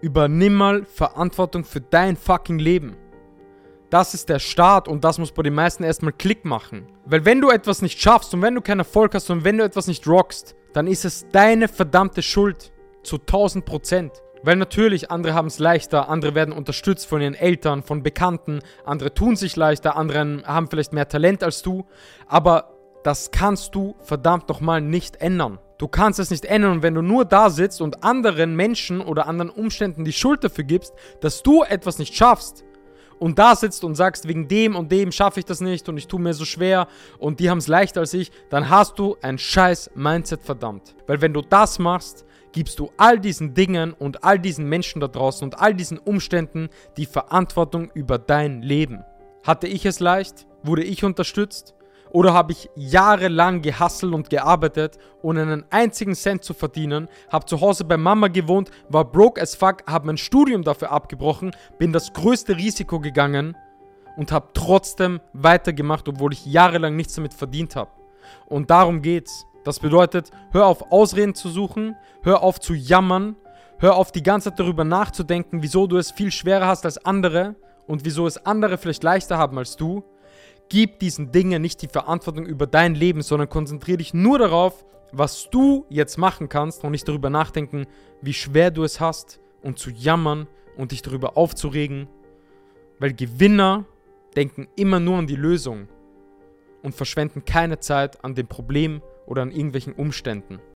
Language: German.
Übernimm mal Verantwortung für dein fucking Leben. Das ist der Start und das muss bei den meisten erstmal Klick machen. Weil wenn du etwas nicht schaffst und wenn du keinen Erfolg hast und wenn du etwas nicht rockst, dann ist es deine verdammte Schuld. Zu 1000 Prozent. Weil natürlich, andere haben es leichter, andere werden unterstützt von ihren Eltern, von Bekannten, andere tun sich leichter, andere haben vielleicht mehr Talent als du, aber das kannst du verdammt nochmal nicht ändern. Du kannst es nicht ändern und wenn du nur da sitzt und anderen Menschen oder anderen Umständen die Schuld dafür gibst, dass du etwas nicht schaffst, und da sitzt und sagst, wegen dem und dem schaffe ich das nicht und ich tue mir so schwer und die haben es leichter als ich, dann hast du ein scheiß Mindset verdammt. Weil wenn du das machst, gibst du all diesen Dingen und all diesen Menschen da draußen und all diesen Umständen die Verantwortung über dein Leben. Hatte ich es leicht? Wurde ich unterstützt? Oder habe ich jahrelang gehasselt und gearbeitet, ohne einen einzigen Cent zu verdienen, habe zu Hause bei Mama gewohnt, war broke as fuck, habe mein Studium dafür abgebrochen, bin das größte Risiko gegangen und habe trotzdem weitergemacht, obwohl ich jahrelang nichts damit verdient habe. Und darum geht's. Das bedeutet, hör auf Ausreden zu suchen, hör auf zu jammern, hör auf die ganze Zeit darüber nachzudenken, wieso du es viel schwerer hast als andere und wieso es andere vielleicht leichter haben als du Gib diesen Dingen nicht die Verantwortung über dein Leben, sondern konzentriere dich nur darauf, was du jetzt machen kannst und nicht darüber nachdenken, wie schwer du es hast und zu jammern und dich darüber aufzuregen. Weil Gewinner denken immer nur an die Lösung und verschwenden keine Zeit an dem Problem oder an irgendwelchen Umständen.